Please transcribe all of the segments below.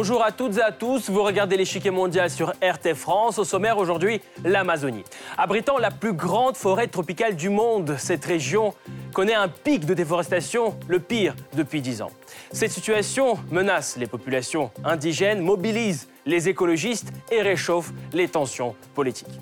Bonjour à toutes et à tous, vous regardez l'échiquier mondial sur RT France. Au sommaire aujourd'hui, l'Amazonie. Abritant la plus grande forêt tropicale du monde, cette région connaît un pic de déforestation, le pire depuis 10 ans. Cette situation menace les populations indigènes, mobilise les écologistes et réchauffe les tensions politiques.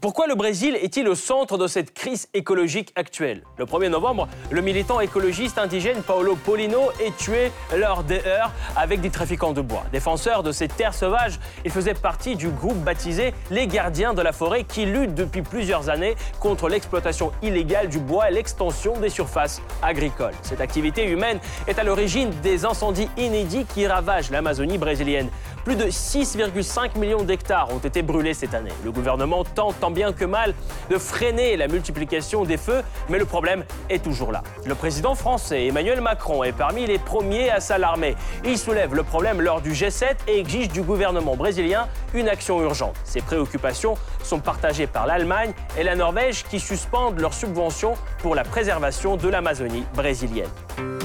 Pourquoi le Brésil est-il au centre de cette crise écologique actuelle? Le 1er novembre, le militant écologiste indigène Paulo Polino est tué lors des heurts avec des trafiquants de bois. Défenseur de ces terres sauvages, il faisait partie du groupe baptisé Les Gardiens de la forêt qui lutte depuis plusieurs années contre l'exploitation illégale du bois et l'extension des surfaces agricoles. Cette activité humaine est à l'origine des incendies inédits qui ravagent l'Amazonie brésilienne. Plus de 6,5 millions d'hectares ont été brûlés cette année. Le gouvernement tente bien que mal de freiner la multiplication des feux, mais le problème est toujours là. Le président français Emmanuel Macron est parmi les premiers à s'alarmer. Il soulève le problème lors du G7 et exige du gouvernement brésilien une action urgente. Ces préoccupations sont partagées par l'Allemagne et la Norvège qui suspendent leurs subventions pour la préservation de l'Amazonie brésilienne.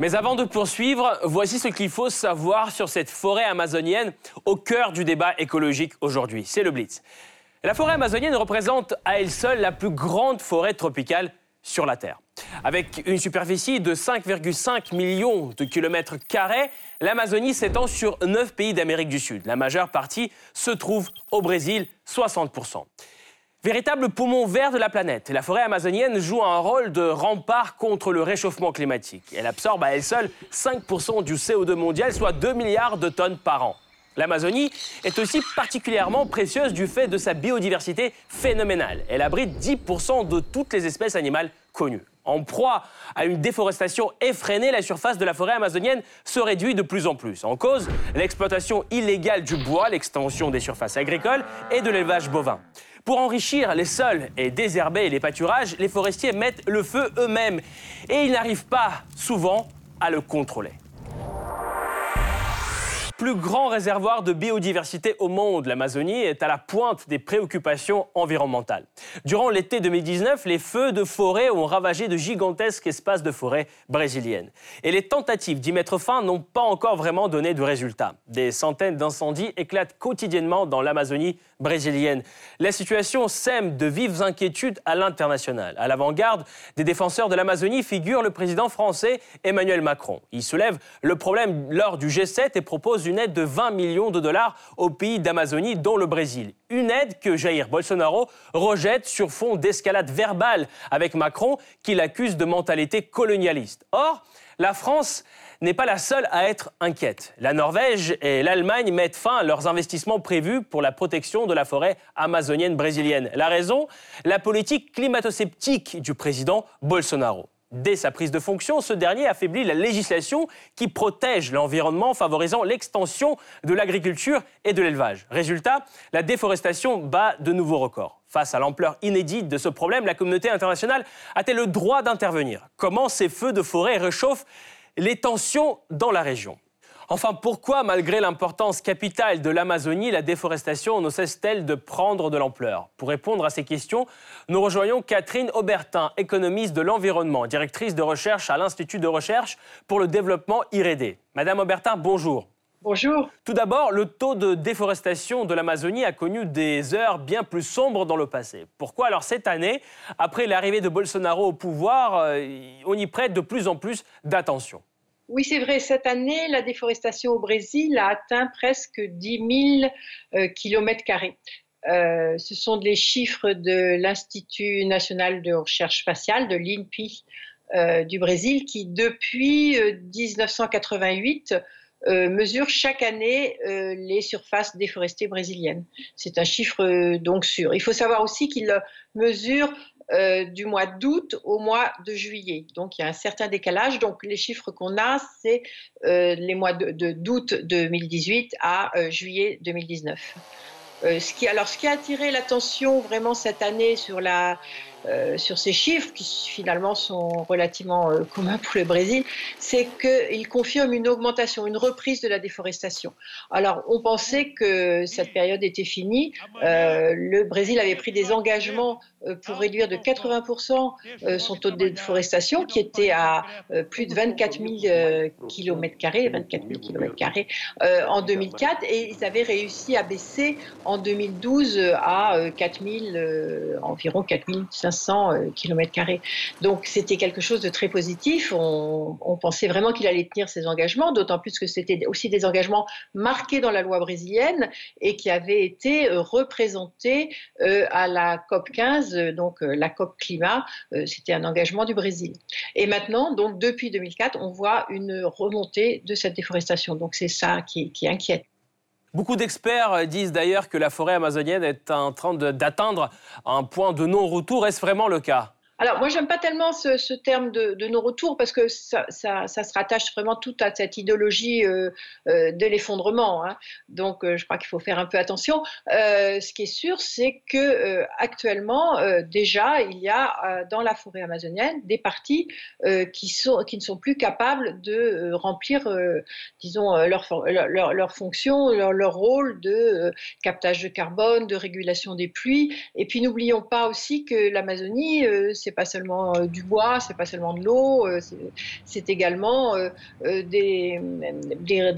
Mais avant de poursuivre, voici ce qu'il faut savoir sur cette forêt amazonienne au cœur du débat écologique aujourd'hui. C'est le Blitz. La forêt amazonienne représente à elle seule la plus grande forêt tropicale sur la Terre. Avec une superficie de 5,5 millions de kilomètres carrés, l'Amazonie s'étend sur 9 pays d'Amérique du Sud. La majeure partie se trouve au Brésil, 60%. Véritable poumon vert de la planète, la forêt amazonienne joue un rôle de rempart contre le réchauffement climatique. Elle absorbe à elle seule 5% du CO2 mondial, soit 2 milliards de tonnes par an. L'Amazonie est aussi particulièrement précieuse du fait de sa biodiversité phénoménale. Elle abrite 10% de toutes les espèces animales connues. En proie à une déforestation effrénée, la surface de la forêt amazonienne se réduit de plus en plus. En cause, l'exploitation illégale du bois, l'extension des surfaces agricoles et de l'élevage bovin. Pour enrichir les sols et désherber les pâturages, les forestiers mettent le feu eux-mêmes et ils n'arrivent pas souvent à le contrôler plus grand réservoir de biodiversité au monde, l'Amazonie est à la pointe des préoccupations environnementales. Durant l'été 2019, les feux de forêt ont ravagé de gigantesques espaces de forêt brésiliennes. Et les tentatives d'y mettre fin n'ont pas encore vraiment donné de résultats. Des centaines d'incendies éclatent quotidiennement dans l'Amazonie brésilienne. La situation sème de vives inquiétudes à l'international. À l'avant-garde des défenseurs de l'Amazonie figure le président français Emmanuel Macron. Il soulève le problème lors du G7 et propose une aide de 20 millions de dollars aux pays d'Amazonie, dont le Brésil. Une aide que Jair Bolsonaro rejette sur fond d'escalade verbale avec Macron, qu'il accuse de mentalité colonialiste. Or, la France n'est pas la seule à être inquiète. La Norvège et l'Allemagne mettent fin à leurs investissements prévus pour la protection de la forêt amazonienne brésilienne. La raison? La politique climato-sceptique du président Bolsonaro. Dès sa prise de fonction, ce dernier affaiblit la législation qui protège l'environnement, favorisant l'extension de l'agriculture et de l'élevage. Résultat, la déforestation bat de nouveaux records. Face à l'ampleur inédite de ce problème, la communauté internationale a-t-elle le droit d'intervenir? Comment ces feux de forêt réchauffent les tensions dans la région Enfin, pourquoi, malgré l'importance capitale de l'Amazonie, la déforestation ne cesse-t-elle de prendre de l'ampleur? Pour répondre à ces questions, nous rejoignons Catherine Aubertin, économiste de l'environnement, directrice de recherche à l'Institut de recherche pour le développement IRED. Madame Aubertin, bonjour. Bonjour. Tout d'abord, le taux de déforestation de l'Amazonie a connu des heures bien plus sombres dans le passé. Pourquoi alors cette année, après l'arrivée de Bolsonaro au pouvoir, euh, on y prête de plus en plus d'attention? Oui, c'est vrai. Cette année, la déforestation au Brésil a atteint presque 10 000 euh, kilomètres carrés. Euh, ce sont les chiffres de l'Institut national de recherche spatiale, de l'INPI euh, du Brésil, qui depuis 1988 mesure chaque année les surfaces déforestées brésiliennes. C'est un chiffre donc sûr. Il faut savoir aussi qu'il mesure euh, du mois d'août au mois de juillet. Donc il y a un certain décalage. Donc les chiffres qu'on a, c'est euh, les mois d'août de, 2018 à euh, juillet 2019. ce qui, alors, ce qui a attiré l'attention vraiment cette année sur la, euh, sur ces chiffres, qui finalement sont relativement euh, communs pour le Brésil, c'est qu'ils confirment une augmentation, une reprise de la déforestation. Alors, on pensait que cette période était finie. Euh, le Brésil avait pris des engagements pour réduire de 80% son taux de déforestation, qui était à plus de 24 000 km, 24 000 km2 en 2004, et ils avaient réussi à baisser en 2012 à 4 000, environ 4 500 500 euh, km. Donc c'était quelque chose de très positif. On, pensait vraiment qu'il allait tenir ses engagements, d'autant plus que c'était aussi des engagements marqués dans la loi brésilienne et qui avaient été euh, représentés euh, à la COP 15, donc la COP climat. C'était un engagement du Brésil. Et maintenant, donc depuis 2004, on voit une remontée de cette déforestation. Donc c'est ça qui inquiète. Beaucoup d'experts disent d'ailleurs que la forêt amazonienne est en train d'atteindre un point de non-retour. Est-ce vraiment le cas? Alors, moi, j'aime pas tellement ce, terme de, de nos-retours parce que ça, se rattache vraiment tout à cette idéologie euh, euh, de l'effondrement. Hein. Donc, euh, je crois qu'il faut faire un peu attention. ce qui est sûr, c'est que actuellement, déjà, il y a dans la forêt amazonienne des parties qui, sont, qui ne sont plus capables de remplir, disons, leur, leur, leur, fonction, leur, leur, rôle de captage de carbone, de régulation des pluies. Et puis, n'oublions pas aussi que l'Amazonie, c'est c'est pas seulement euh, du bois, c'est pas seulement de l'eau, euh, c'est également euh, des,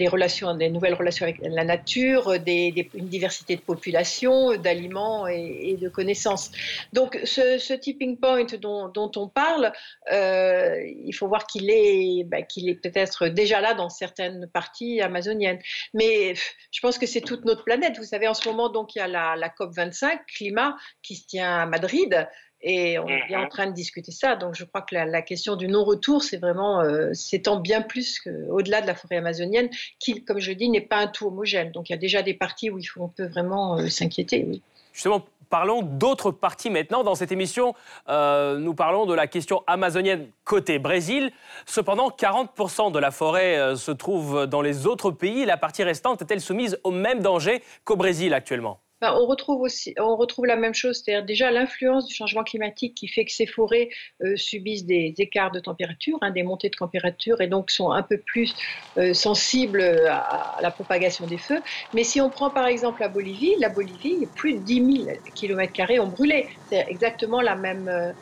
relations, des nouvelles relations avec la nature, des, une diversité de populations, d'aliments et, de connaissances. Donc ce, tipping point dont, on parle, il faut voir qu'il est, bah, qu'il est peut-être déjà là dans certaines parties amazoniennes. Mais je pense que c'est toute notre planète. Vous savez, en ce moment, donc il y a la, la COP 25 climat qui se tient à Madrid. Et on est en mhm. train de discuter ça. Donc je crois que la, question du non-retour, c'est vraiment euh, s'étend bien plus au-delà de la forêt amazonienne, qui, comme je dis, n'est pas un tout homogène. Donc il y a déjà des parties où il faut, on peut vraiment euh, s'inquiéter. Oui. Justement, parlons d'autres parties maintenant. Dans cette émission, euh, nous parlons de la question amazonienne côté Brésil. Cependant, 40% de la forêt se trouve dans les autres pays. La partie restante est-elle soumise au même danger qu'au Brésil actuellement? On retrouve aussi, on retrouve la même chose, c'est-à-dire déjà l'influence du changement climatique qui fait que ces forêts euh, subissent des écarts de température, hein, des montées de température, et donc sont un peu plus euh, sensibles à, la propagation des feux. Mais si on prend par exemple la Bolivie, la Bolivie, plus de 10 000 km ont brûlé. C'est exactement la même euh, euh,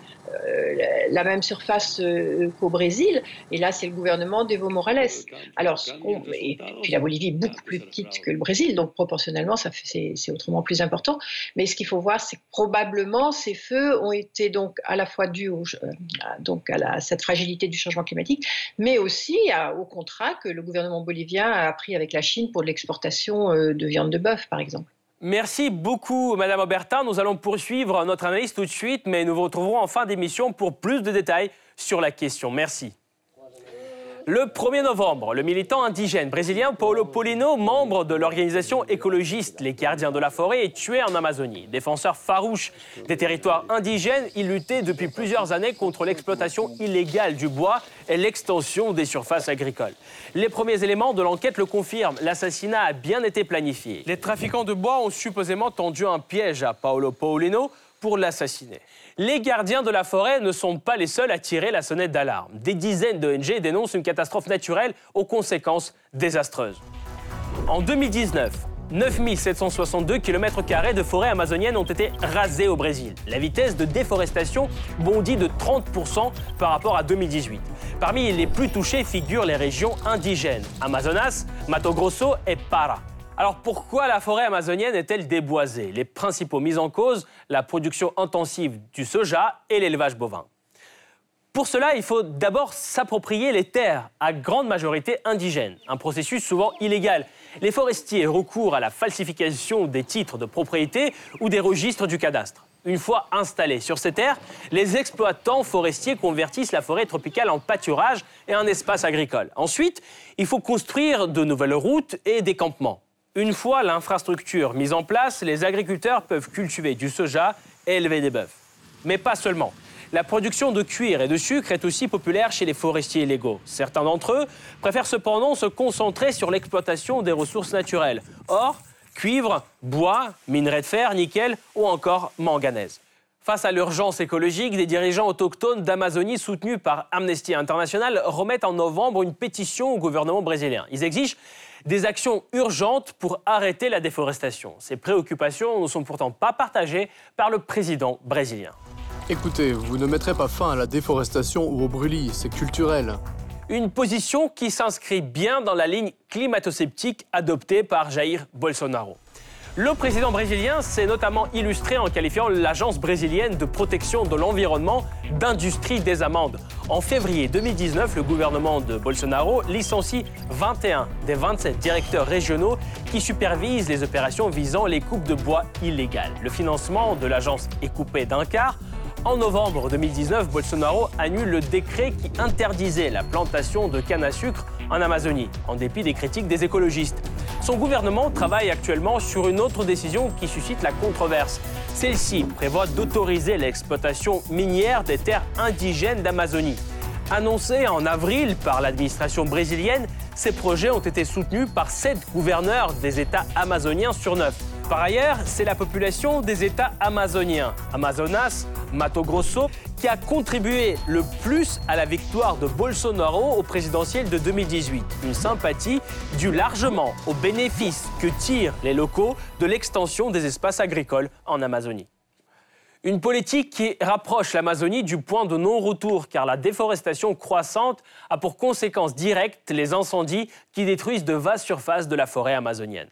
la même surface euh, qu'au Brésil. Et là, c'est le gouvernement d'Evo Morales. Alors, et puis la Bolivie est beaucoup plus petite que le Brésil, donc proportionnellement, c'est autrement plus important. Mais ce qu'il faut voir, c'est que probablement ces feux ont été donc à la fois dus euh, donc à, cette fragilité du changement climatique, mais aussi au contrat que le gouvernement bolivien a pris avec la Chine pour l'exportation de viande de bœuf, par exemple. Merci beaucoup, Madame Aubertin. Nous allons poursuivre notre analyse tout de suite, mais nous vous retrouverons en fin d'émission pour plus de détails sur la question. Merci. Le 1er novembre, le militant indigène brésilien Paulo Polino, membre de l'organisation écologiste Les Gardiens de la Forêt, est tué en Amazonie. Défenseur farouche des territoires indigènes, il luttait depuis plusieurs années contre l'exploitation illégale du bois et l'extension des surfaces agricoles. Les premiers éléments de l'enquête le confirment, l'assassinat a bien été planifié. Les trafiquants de bois ont supposément tendu un piège à Paulo Paulino pour l'assassiner. Les gardiens de la forêt ne sont pas les seuls à tirer la sonnette d'alarme. Des dizaines d'ONG dénoncent une catastrophe naturelle aux conséquences désastreuses. En 2019, 9762 km de forêt amazonienne ont été rasés au Brésil. La vitesse de déforestation bondit de 30% par rapport à 2018. Parmi les plus touchées figurent les régions indigènes Amazonas, Mato Grosso et Para. Alors pourquoi la forêt amazonienne est-elle déboisée? Les principaux mises en cause, la production intensive du soja et l'élevage bovin. Pour cela, il faut d'abord s'approprier les terres, à grande majorité indigènes, un processus souvent illégal. Les forestiers recourent à la falsification des titres de propriété ou des registres du cadastre. Une fois installés sur ces terres, les exploitants forestiers convertissent la forêt tropicale en pâturage et en espace agricole. Ensuite, il faut construire de nouvelles routes et des campements. Une fois l'infrastructure mise en place, les agriculteurs peuvent cultiver du soja et élever des bœufs. Mais pas seulement. La production de cuir et de sucre est aussi populaire chez les forestiers illégaux. Certains d'entre eux préfèrent cependant se concentrer sur l'exploitation des ressources naturelles. Or, cuivre, bois, minerais de fer, nickel ou encore manganèse. Face à l'urgence écologique, des dirigeants autochtones d'Amazonie soutenus par Amnesty International remettent en novembre une pétition au gouvernement brésilien. Ils exigent des actions urgentes pour arrêter la déforestation. Ces préoccupations ne sont pourtant pas partagées par le président brésilien. Écoutez, vous ne mettrez pas fin à la déforestation ou au brûlis, c'est culturel. Une position qui s'inscrit bien dans la ligne climato-sceptique adoptée par Jair Bolsonaro. Le président brésilien s'est notamment illustré en qualifiant l'Agence brésilienne de protection de l'environnement d'industrie des amendes. En février 2019, le gouvernement de Bolsonaro licencie 21 des 27 directeurs régionaux qui supervisent les opérations visant les coupes de bois illégales. Le financement de l'agence est coupé d'un quart. En novembre 2019, Bolsonaro annule le décret qui interdisait la plantation de canne à sucre en Amazonie, en dépit des critiques des écologistes. Son gouvernement travaille actuellement sur une autre décision qui suscite la controverse. Celle-ci prévoit d'autoriser l'exploitation minière des terres indigènes d'Amazonie. Annoncés en avril par l'administration brésilienne, ces projets ont été soutenus par sept gouverneurs des États amazoniens sur neuf. Par ailleurs, c'est la population des États amazoniens, Amazonas, Mato Grosso, qui a contribué le plus à la victoire de Bolsonaro au présidentiel de 2018. Une sympathie due largement aux bénéfices que tirent les locaux de l'extension des espaces agricoles en Amazonie. Une politique qui rapproche l'Amazonie du point de non-retour, car la déforestation croissante a pour conséquence directe les incendies qui détruisent de vastes surfaces de la forêt amazonienne.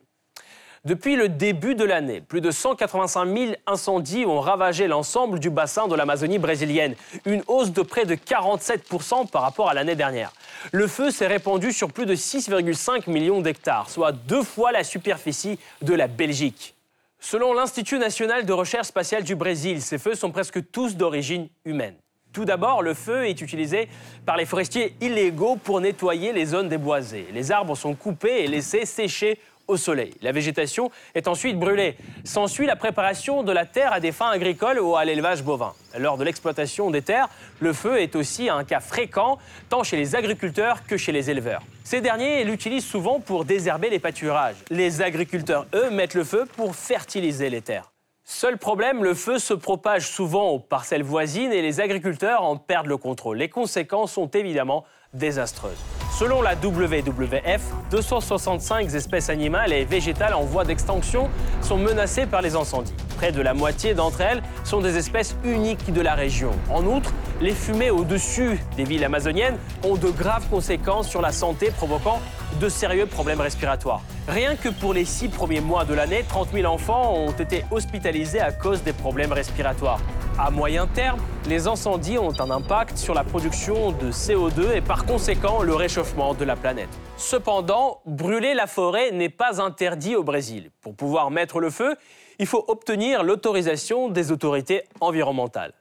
Depuis le début de l'année, plus de 185 000 incendies ont ravagé l'ensemble du bassin de l'Amazonie brésilienne, une hausse de près de 47% par rapport à l'année dernière. Le feu s'est répandu sur plus de 6,5 millions d'hectares, soit deux fois la superficie de la Belgique. Selon l'Institut national de recherche spatiale du Brésil, ces feux sont presque tous d'origine humaine. Tout d'abord, le feu est utilisé par les forestiers illégaux pour nettoyer les zones déboisées. Les arbres sont coupés et laissés sécher au soleil. La végétation est ensuite brûlée. S'ensuit la préparation de la terre à des fins agricoles ou à l'élevage bovin. Lors de l'exploitation des terres, le feu est aussi un cas fréquent tant chez les agriculteurs que chez les éleveurs. Ces derniers l'utilisent souvent pour désherber les pâturages. Les agriculteurs, eux, mettent le feu pour fertiliser les terres. Seul problème, le feu se propage souvent aux parcelles voisines et les agriculteurs en perdent le contrôle. Les conséquences sont évidemment désastreuses. Selon la WWF, 265 espèces animales et végétales en voie d'extinction sont menacées par les incendies. Près de la moitié d'entre elles sont des espèces uniques de la région. En outre, les fumées au-dessus des villes amazoniennes ont de graves conséquences sur la santé, provoquant de sérieux problèmes respiratoires. Rien que pour les six premiers mois de l'année, 30 000 enfants ont été hospitalisés à cause des problèmes respiratoires. À moyen terme, les incendies ont un impact sur la production de CO2 et par conséquent le réchauffement de la planète. Cependant, brûler la forêt n'est pas interdit au Brésil. Pour pouvoir mettre le feu, il faut obtenir l'autorisation des autorités environnementales.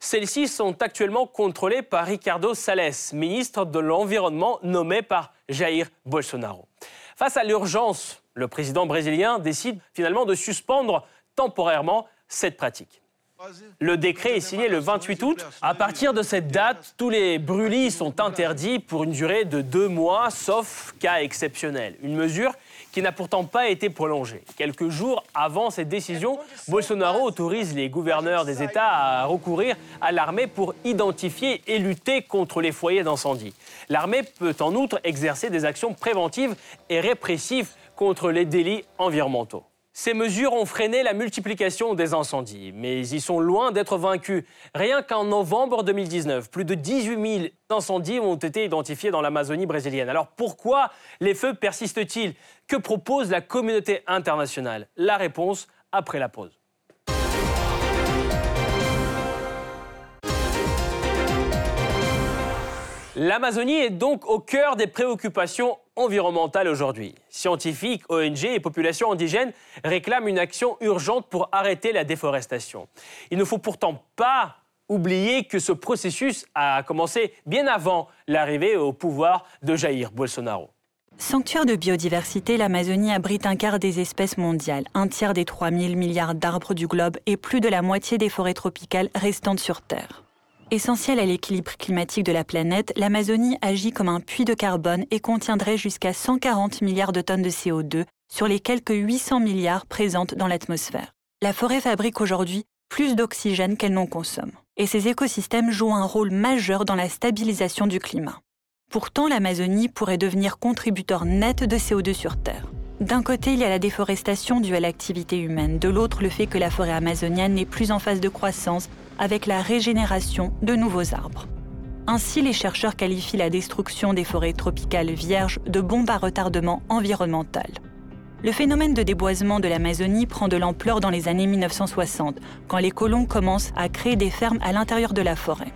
Celles-ci sont actuellement contrôlées par Ricardo Salles, ministre de l'Environnement nommé par Jair Bolsonaro. Face à l'urgence, le président brésilien décide finalement de suspendre temporairement cette pratique. Le décret est signé le 28 août. À partir de cette date, tous les brûlis sont interdits pour une durée de deux mois, sauf cas exceptionnel. Une mesure qui n'a pourtant pas été prolongée. Quelques jours avant cette décision, Bolsonaro autorise les gouverneurs des États à recourir à l'armée pour identifier et lutter contre les foyers d'incendie. L'armée peut en outre exercer des actions préventives et répressives contre les délits environnementaux. Ces mesures ont freiné la multiplication des incendies, mais ils sont loin d'être vaincus. Rien qu'en novembre 2019, plus de 18 000 incendies ont été identifiés dans l'Amazonie brésilienne. Alors pourquoi les feux persistent-ils? Que propose la communauté internationale? La réponse après la pause. L'Amazonie est donc au cœur des préoccupations environnementales aujourd'hui. Scientifiques, ONG et populations indigènes réclament une action urgente pour arrêter la déforestation. Il ne faut pourtant pas oublier que ce processus a commencé bien avant l'arrivée au pouvoir de Jair Bolsonaro. Sanctuaire de biodiversité, l'Amazonie abrite un quart des espèces mondiales, un tiers des 3000 milliards d'arbres du globe et plus de la moitié des forêts tropicales restantes sur Terre. Essentielle à l'équilibre climatique de la planète, l'Amazonie agit comme un puits de carbone et contiendrait jusqu'à 140 milliards de tonnes de CO2 sur les quelques 800 milliards présentes dans l'atmosphère. La forêt fabrique aujourd'hui plus d'oxygène qu'elle n'en consomme. Et ces écosystèmes jouent un rôle majeur dans la stabilisation du climat. Pourtant, l'Amazonie pourrait devenir contributeur net de CO2 sur Terre. D'un côté, il y a la déforestation due à l'activité humaine, de l'autre, le fait que la forêt amazonienne n'est plus en phase de croissance avec la régénération de nouveaux arbres. Ainsi, les chercheurs qualifient la destruction des forêts tropicales vierges de bombe à retardement environnemental. Le phénomène de déboisement de l'Amazonie prend de l'ampleur dans les années 1960, quand les colons commencent à créer des fermes à l'intérieur de la forêt.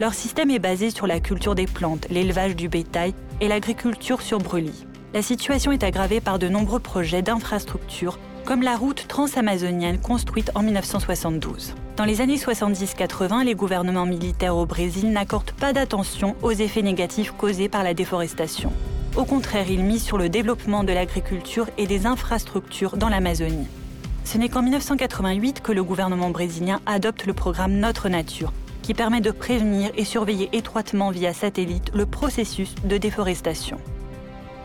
Leur système est basé sur la culture des plantes, l'élevage du bétail et l'agriculture sur brûlis. La situation est aggravée par de nombreux projets d'infrastructures, comme la route transamazonienne construite en 1972. Dans les années 70-80, les gouvernements militaires au Brésil n'accordent pas d'attention aux effets négatifs causés par la déforestation. Au contraire, ils misent sur le développement de l'agriculture et des infrastructures dans l'Amazonie. Ce n'est qu'en 1988 que le gouvernement brésilien adopte le programme Notre Nature, qui permet de prévenir et surveiller étroitement via satellite le processus de déforestation.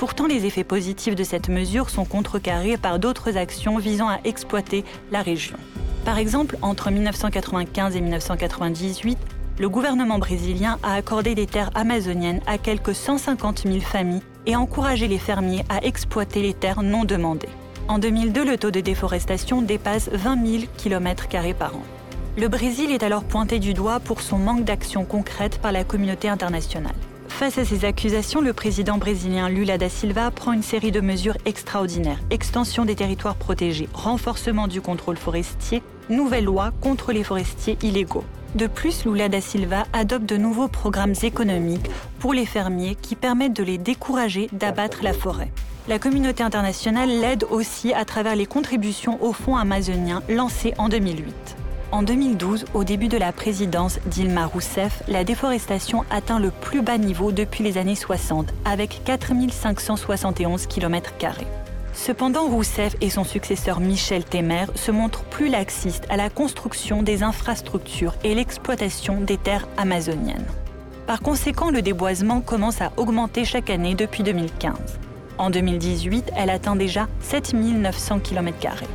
Pourtant, les effets positifs de cette mesure sont contrecarrés par d'autres actions visant à exploiter la région. Par exemple, entre 1995 et 1998, le gouvernement brésilien a accordé des terres amazoniennes à quelques 150 000 familles et encouragé les fermiers à exploiter les terres non demandées. En 2002, le taux de déforestation dépasse 20 000 km par an. Le Brésil est alors pointé du doigt pour son manque d'action concrète par la communauté internationale. Face à ces accusations, le président brésilien Lula da Silva prend une série de mesures extraordinaires. Extension des territoires protégés, renforcement du contrôle forestier, nouvelle loi contre les forestiers illégaux. De plus, Lula da Silva adopte de nouveaux programmes économiques pour les fermiers qui permettent de les décourager d'abattre la forêt. La communauté internationale l'aide aussi à travers les contributions au Fonds amazonien lancé en 2008. En 2012, au début de la présidence d'Ilma Rousseff, la déforestation atteint le plus bas niveau depuis les années 60, avec 4571 km. Cependant, Rousseff et son successeur Michel Temer se montrent plus laxistes à la construction des infrastructures et l'exploitation des terres amazoniennes. Par conséquent, le déboisement commence à augmenter chaque année depuis 2015. En 2018, elle atteint déjà 7900 km.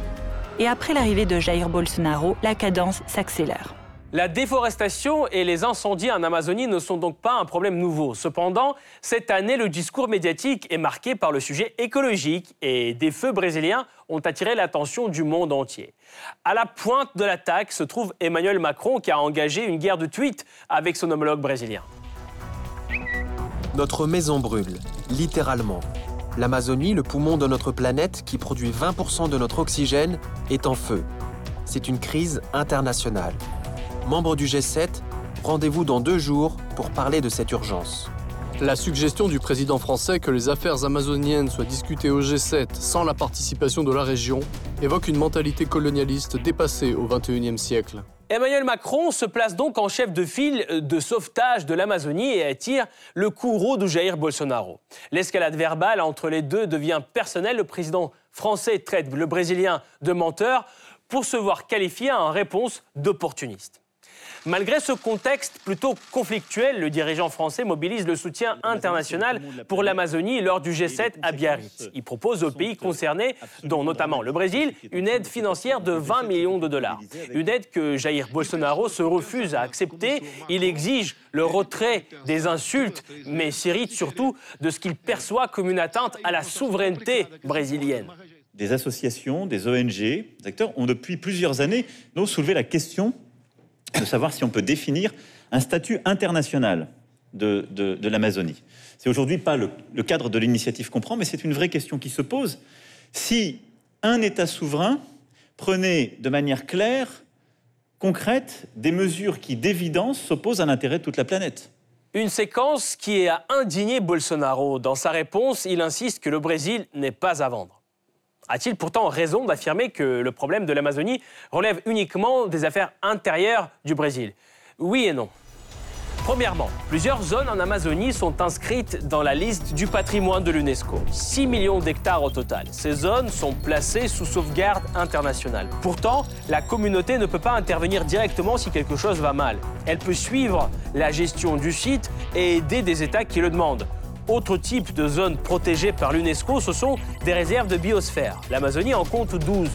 Et après l'arrivée de Jair Bolsonaro, la cadence s'accélère. La déforestation et les incendies en Amazonie ne sont donc pas un problème nouveau. Cependant, cette année, le discours médiatique est marqué par le sujet écologique et des feux brésiliens ont attiré l'attention du monde entier. À la pointe de l'attaque se trouve Emmanuel Macron qui a engagé une guerre de tweets avec son homologue brésilien. Notre maison brûle, littéralement. L'Amazonie, le poumon de notre planète qui produit 20% de notre oxygène, est en feu. C'est une crise internationale. Membre du G7, rendez-vous dans deux jours pour parler de cette urgence. La suggestion du président français que les affaires amazoniennes soient discutées au G7 sans la participation de la région évoque une mentalité colonialiste dépassée au XXIe siècle. Emmanuel Macron se place donc en chef de file de sauvetage de l'Amazonie et attire le courroux de Bolsonaro. L'escalade verbale entre les deux devient personnelle. Le président français traite le Brésilien de menteur pour se voir qualifié en réponse d'opportuniste. Malgré ce contexte plutôt conflictuel, le dirigeant français mobilise le soutien international pour l'Amazonie lors du G7 à Biarritz. Il propose aux pays concernés, dont notamment le Brésil, une aide financière de 20 millions de dollars. Une aide que Jair Bolsonaro se refuse à accepter. Il exige le retrait des insultes, mais s'irrite surtout de ce qu'il perçoit comme une atteinte à la souveraineté brésilienne des associations, des ONG, des acteurs ont depuis plusieurs années soulevé la question de savoir si on peut définir un statut international de, l'Amazonie. C'est aujourd'hui pas le, cadre de l'initiative qu'on prend, mais c'est une vraie question qui se pose. Si un État souverain prenait de manière claire, concrète, des mesures qui d'évidence s'opposent à l'intérêt de toute la planète. Une séquence qui a indigné Bolsonaro. Dans sa réponse, il insiste que le Brésil n'est pas à vendre. A-t-il pourtant raison d'affirmer que le problème de l'Amazonie relève uniquement des affaires intérieures du Brésil? Oui et non. Premièrement, plusieurs zones en Amazonie sont inscrites dans la liste du patrimoine de l'UNESCO. 6 millions d'hectares au total. Ces zones sont placées sous sauvegarde internationale. Pourtant, la communauté ne peut pas intervenir directement si quelque chose va mal. Elle peut suivre la gestion du site et aider des États qui le demandent. Autre type de zone protégée par l'UNESCO, ce sont des réserves de biosphère. L'Amazonie en compte 12.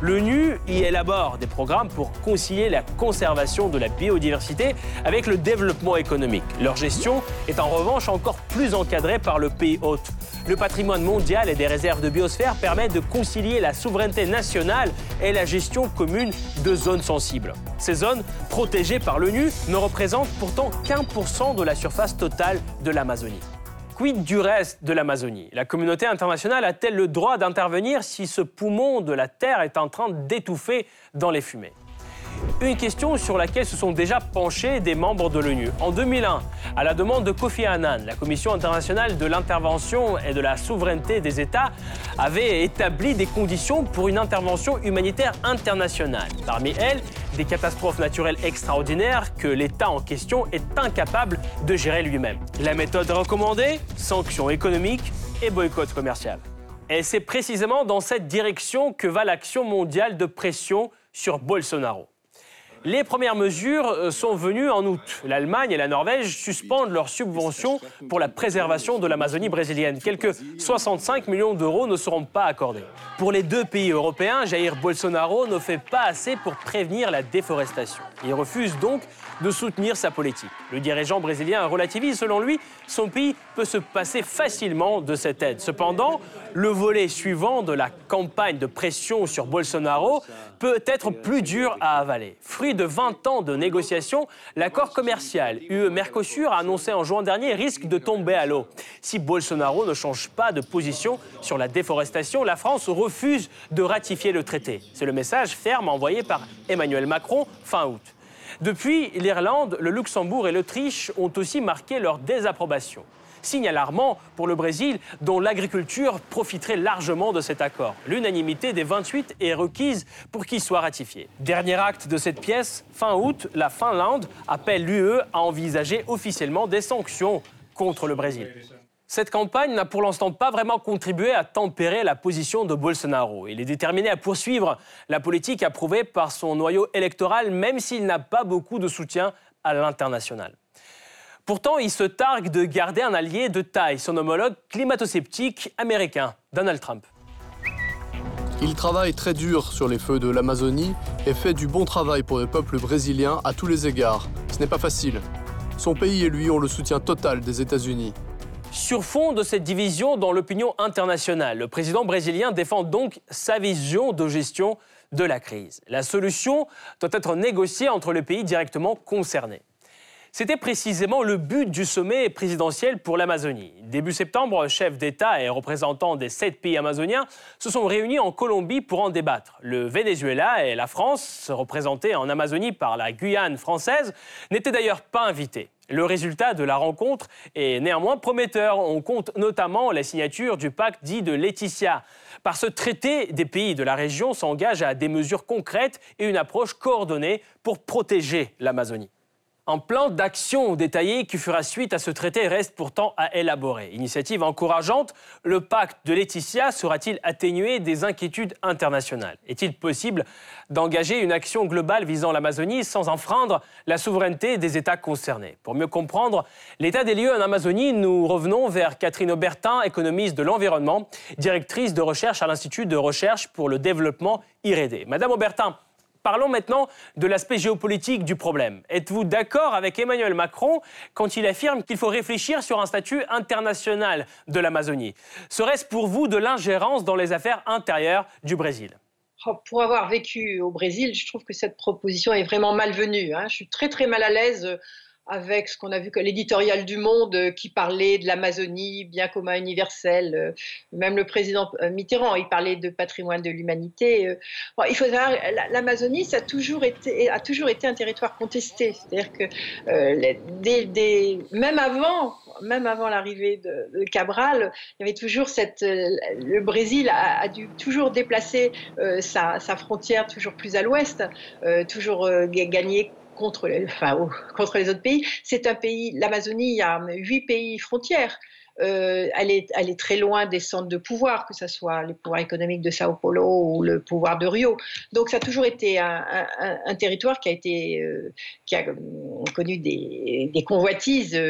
L'ONU y élabore des programmes pour concilier la conservation de la biodiversité avec le développement économique. Leur gestion est en revanche encore plus encadrée par le pays hôte. Le patrimoine mondial et des réserves de biosphère permettent de concilier la souveraineté nationale et la gestion commune de zones sensibles. Ces zones, protégées par l'ONU, ne représentent pourtant qu'un pour cent de la surface totale de l'Amazonie. Quid du reste de l'Amazonie. La communauté internationale a-t-elle le droit d'intervenir si ce poumon de la Terre est en train d'étouffer dans les fumées? Une question sur laquelle se sont déjà penchés des membres de l'ONU. En 2001, à la demande de Kofi Annan, la Commission internationale de l'intervention et de la souveraineté des États avait établi des conditions pour une intervention humanitaire internationale. Parmi elles, des catastrophes naturelles extraordinaires que l'État en question est incapable de gérer lui-même. La méthode recommandée Sanctions économiques et boycott commercial. Et c'est précisément dans cette direction que va l'action mondiale de pression sur Bolsonaro. Les premières mesures euh, sont venues en août. L'Allemagne et la Norvège suspendent leurs subventions pour la préservation de l'Amazonie brésilienne. Quelques 65 millions d'euros ne seront pas accordés. Pour les deux pays européens, Jair Bolsonaro ne fait pas assez pour prévenir la déforestation. Il refuse donc de soutenir sa politique. Le dirigeant brésilien relativise, selon lui, son pays peut se passer facilement de cette aide. Cependant, le volet suivant de la campagne de pression sur Bolsonaro peut être plus dur à avaler. Fruit de 20 ans de négociations, l'accord commercial UE-Mercosur annoncé en juin dernier risque de tomber à l'eau. Si Bolsonaro ne change pas de position sur la déforestation, la France refuse de ratifier le traité. C'est le message ferme envoyé par Emmanuel Macron fin août. Depuis, l'Irlande, le Luxembourg et l'Autriche ont aussi marqué leur désapprobation. Signe alarmant pour le Brésil, dont l'agriculture profiterait largement de cet accord. L'unanimité des 28 est requise pour qu'il soit ratifié. Dernier acte de cette pièce, fin août, la Finlande appelle l'UE à envisager officiellement des sanctions contre le Brésil. Cette campagne n'a pour l'instant pas vraiment contribué à tempérer la position de Bolsonaro. Il est déterminé à poursuivre la politique approuvée par son noyau électoral, même s'il n'a pas beaucoup de soutien à l'international. Pourtant, il se targue de garder un allié de taille, son homologue climato-sceptique américain, Donald Trump. Il travaille très dur sur les feux de l'Amazonie et fait du bon travail pour le peuple brésilien à tous les égards. Ce n'est pas facile. Son pays et lui ont le soutien total des États-Unis. Sur fond de cette division dans l'opinion internationale, le président brésilien défend donc sa vision de gestion de la crise. La solution doit être négociée entre les pays directement concernés. C'était précisément le but du sommet présidentiel pour l'Amazonie. Début septembre, chefs d'État et représentants des sept pays amazoniens se sont réunis en Colombie pour en débattre. Le Venezuela et la France, représentés en Amazonie par la Guyane française, n'étaient d'ailleurs pas invités. Le résultat de la rencontre est néanmoins prometteur. On compte notamment la signature du pacte dit de Laetitia. Par ce traité, des pays de la région s'engagent à des mesures concrètes et une approche coordonnée pour protéger l'Amazonie. Un plan d'action détaillé qui fera suite à ce traité reste pourtant à élaborer. Initiative encourageante, le pacte de Laetitia sera-t-il atténué des inquiétudes internationales? Est-il possible d'engager une action globale visant l'Amazonie sans enfreindre la souveraineté des États concernés? Pour mieux comprendre l'état des lieux en Amazonie, nous revenons vers Catherine Aubertin, économiste de l'environnement, directrice de recherche à l'Institut de recherche pour le développement IREDE. Madame Aubertin, Parlons maintenant de l'aspect géopolitique du problème. Êtes-vous d'accord avec Emmanuel Macron quand il affirme qu'il faut réfléchir sur un statut international de l'Amazonie? Serait-ce pour vous de l'ingérence dans les affaires intérieures du Brésil? Oh, pour avoir vécu au Brésil, je trouve que cette proposition est vraiment malvenue. Hein. Je suis très très mal à l'aise avec ce qu'on a vu que l'éditorial du Monde euh, qui parlait de l'Amazonie, bien commun universel. Euh, même le président euh, Mitterrand, il parlait de patrimoine de l'humanité. il faut savoir, l'Amazonie, ça a toujours été, a toujours été un territoire contesté. C'est-à-dire que même avant, même avant l'arrivée de, Cabral, il y avait toujours cette. le Brésil a, dû toujours déplacer sa, frontière toujours plus à l'ouest, toujours gagner contre, enfin, contre les autres pays. C'est un pays, l'Amazonie, y a huit pays frontières. Euh, elle, est, très loin des centres de pouvoir, que ce soit les pouvoirs économiques de Sao Paulo ou le pouvoir de Rio. Donc ça a toujours été un, territoire qui a euh, a, connu des, convoitises.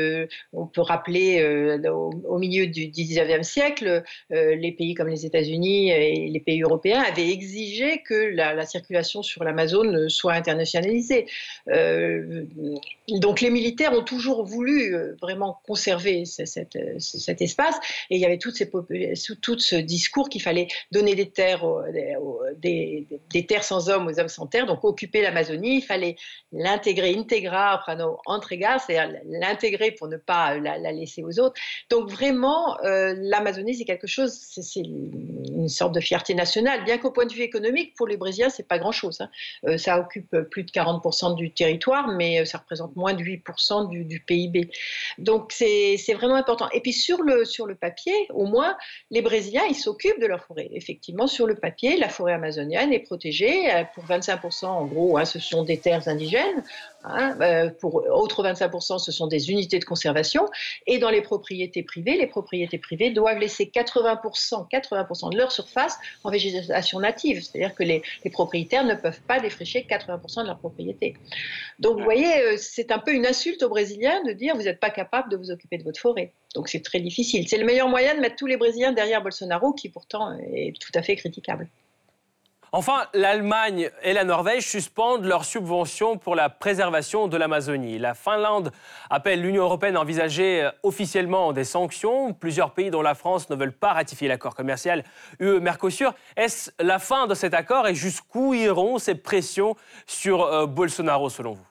on peut rappeler au, milieu du 19e siècle, les pays comme les États-Unis et les pays européens avaient exigé que la, circulation sur l'Amazone soit internationalisée. donc les militaires ont toujours voulu vraiment conserver cet, cet espace et il y avait tout ce discours qu'il fallait donner des terres, des, terres sans hommes aux hommes sans terre, donc occuper l'Amazonie, il fallait l'intégrer, integra, prano, entregar, c'est-à-dire l'intégrer pour ne pas la, laisser aux autres. Donc vraiment, euh, l'Amazonie, c'est quelque chose, c'est une sorte de fierté nationale, bien qu'au point de vue économique, pour les Brésiliens, c'est pas grand-chose. Hein. Euh, ça occupe plus de 40% du territoire, mais euh, ça représente moins de 8% du, du, PIB. Donc c'est vraiment important. Et puis sur le, papier, au moins, les Brésiliens, ils s'occupent de leur forêt. Effectivement, sur le papier, la forêt amazonienne est protégée pour 25% en gros, hein, ce sont des terres indigènes. Hein, euh, pour autres 25%, ce sont des unités de conservation. Et dans les propriétés privées, les propriétés privées doivent laisser 80%, 80% de leur surface en végétation native. C'est-à-dire que les, propriétaires ne peuvent pas défricher 80% de leur propriété. Donc, vous voyez, euh, c'est un peu une insulte aux Brésiliens de dire vous n'êtes pas capable de vous occuper de votre forêt. Donc, c'est très difficile. C'est le meilleur moyen de mettre tous les Brésiliens derrière Bolsonaro, qui pourtant est tout à fait critiquable. Enfin, l'Allemagne et la Norvège suspendent leurs subventions pour la préservation de l'Amazonie. La Finlande appelle l'Union européenne à envisager euh, officiellement des sanctions. Plusieurs pays, dont la France, ne veulent pas ratifier l'accord commercial UE-Mercosur. Est-ce la fin de cet accord et jusqu'où iront ces pressions sur euh, Bolsonaro, selon vous?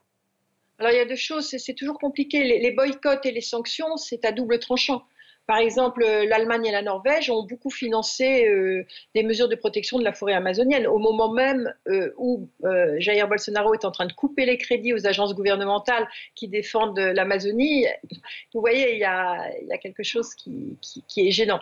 Alors il y a deux choses, c'est toujours compliqué. les boycotts et les sanctions, c'est à double tranchant. Par exemple, l'Allemagne et la Norvège ont beaucoup financé euh, des mesures de protection de la forêt amazonienne. Au moment même euh, où euh, Jair Bolsonaro est en train de couper les crédits aux agences gouvernementales qui défendent l'Amazonie, vous voyez, il y, a, quelque chose qui, qui est gênant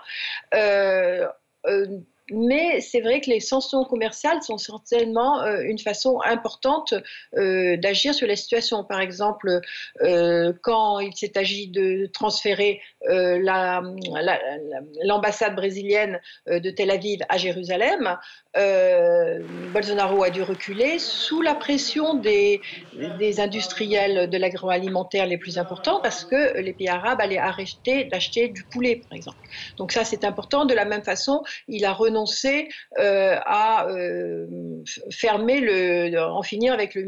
mais c'est vrai que les sanctions commerciales sont certainement euh, une façon importante euh, d'agir sur la situation. Par exemple, euh, quand il s'est agi de transférer l'ambassade brésilienne de Tel Aviv à Jérusalem, Bolsonaro a dû reculer sous la pression des, des industriels de l'agroalimentaire les plus importants parce que les pays arabes allaient arrêter d'acheter du poulet, par exemple. Donc ça, c'est important. De la même façon, il a renoncé euh, à euh, fermer le, en finir avec le,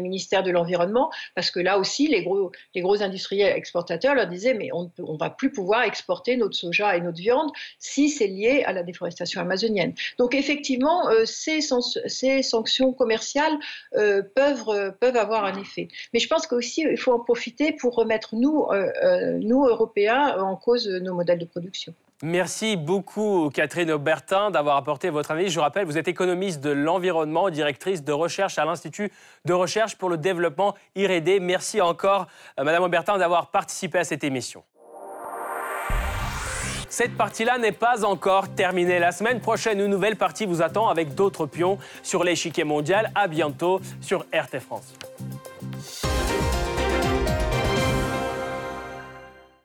ministère de l'environnement, parce que là aussi, les gros, industriels exportateurs leur disaient, mais on ne va plus pouvoir exporter notre soja et notre viande si c'est lié à la déforestation amazonienne. Donc effectivement, euh, ces, ces, sanctions commerciales peuvent, peuvent avoir un effet. Mais je pense qu'aussi, il faut en profiter pour remettre nous, nous Européens, en cause nos modèles de production. Merci beaucoup, Catherine Aubertin, d'avoir apporté votre avis. Je rappelle, vous êtes économiste de l'environnement, directrice de recherche à l'Institut de recherche pour le développement IRED. Merci encore, euh, Madame Aubertin, d'avoir participé à cette émission. Cette partie-là n'est pas encore terminée. La semaine prochaine, une nouvelle partie vous attend avec d'autres pions sur l'échiquier mondial. À bientôt sur RT France.